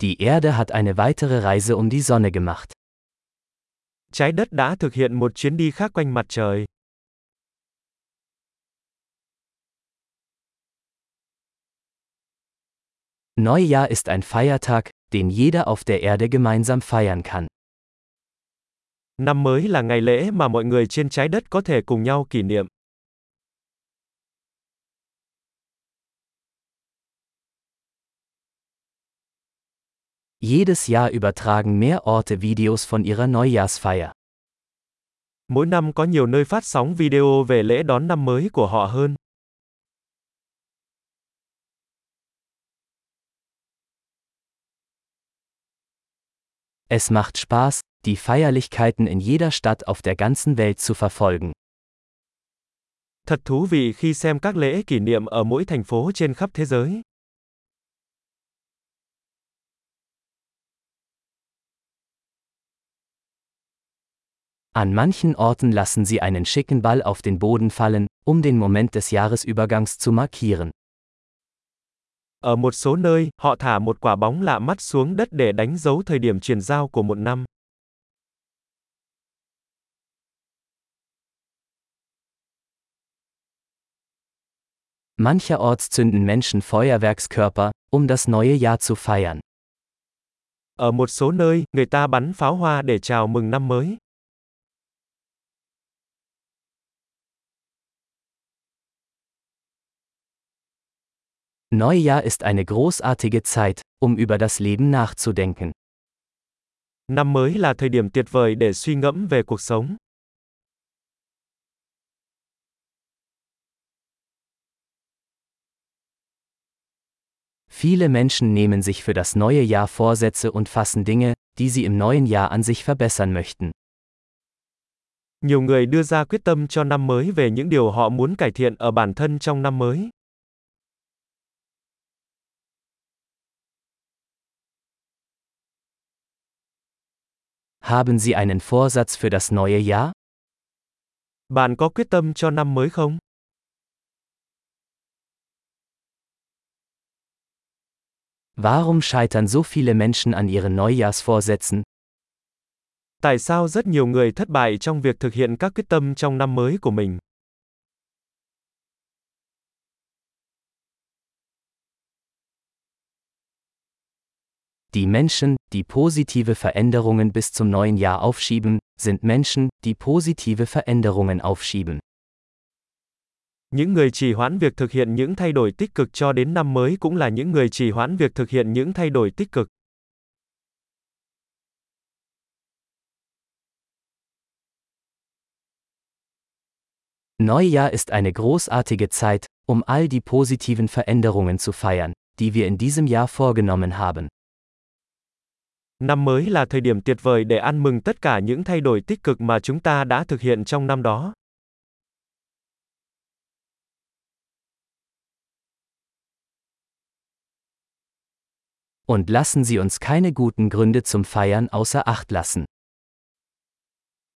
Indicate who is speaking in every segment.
Speaker 1: Die Erde hat eine weitere Reise um die Sonne gemacht.
Speaker 2: Trái đất đã thực hiện một chuyến đi khác quanh mặt trời.
Speaker 1: Neujahr ist ein Feiertag, den jeder auf der Erde gemeinsam feiern kann.
Speaker 2: Năm mới là ngày lễ mà mọi người trên trái đất có thể cùng nhau kỷ niệm.
Speaker 1: Jedes Jahr übertragen mehr Orte Videos von ihrer Neujahrsfeier.
Speaker 2: Mỗi năm có nhiều nơi phát sóng video về lễ đón năm mới của họ hơn.
Speaker 1: Es macht Spaß, die Feierlichkeiten in jeder Stadt auf der ganzen Welt zu verfolgen.
Speaker 2: Thật thú vị khi xem các lễ kỷ niệm ở mỗi thành phố trên khắp thế giới.
Speaker 1: An manchen Orten lassen sie einen schicken Ball auf den Boden fallen, um den Moment des Jahresübergangs zu markieren.
Speaker 2: Ở một số nơi, họ thả một quả bóng lạ mắt xuống đất để đánh dấu thời điểm chuyển giao của một năm.
Speaker 1: Mancherorts zünden Menschen Feuerwerkskörper, um das neue Jahr zu feiern.
Speaker 2: Ở một số nơi, người ta bắn pháo hoa để chào mừng năm mới.
Speaker 1: Neujahr ist eine großartige Zeit, um über das Leben nachzudenken.
Speaker 2: Năm mới là thời điểm tuyệt vời để suy ngẫm về cuộc sống.
Speaker 1: Viele Menschen nehmen sich für das neue Jahr Vorsätze und fassen Dinge, die sie im neuen Jahr an sich verbessern möchten.
Speaker 2: Nhiều người đưa ra quyết tâm cho năm mới về những điều họ muốn cải thiện ở bản thân trong năm mới.
Speaker 1: Haben Sie einen Vorsatz für das neue Jahr?
Speaker 2: Bạn có quyết tâm cho năm mới không?
Speaker 1: Warum scheitern so viele Menschen an ihren Neujahrsvorsätzen?
Speaker 2: Tại sao rất nhiều người thất bại trong việc thực hiện các quyết tâm trong năm mới của mình?
Speaker 1: Die Menschen, die positive Veränderungen bis zum neuen Jahr aufschieben, sind Menschen, die positive Veränderungen aufschieben.
Speaker 2: Những người trì hoãn việc thực hiện những thay đổi tích cực cho đến năm mới cũng là những người trì hoãn việc thực hiện những thay đổi tích cực.
Speaker 1: Neujahr ist eine großartige Zeit, um all die positiven Veränderungen zu feiern, die wir in diesem Jahr vorgenommen haben.
Speaker 2: Năm mới là thời điểm tuyệt vời để ăn mừng tất cả những thay đổi tích cực mà chúng ta đã thực hiện trong năm đó.
Speaker 1: Und lassen Sie uns keine guten Gründe zum Feiern außer Acht lassen.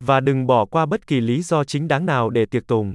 Speaker 2: Và đừng bỏ qua bất kỳ lý do chính đáng nào để tiệc tùng.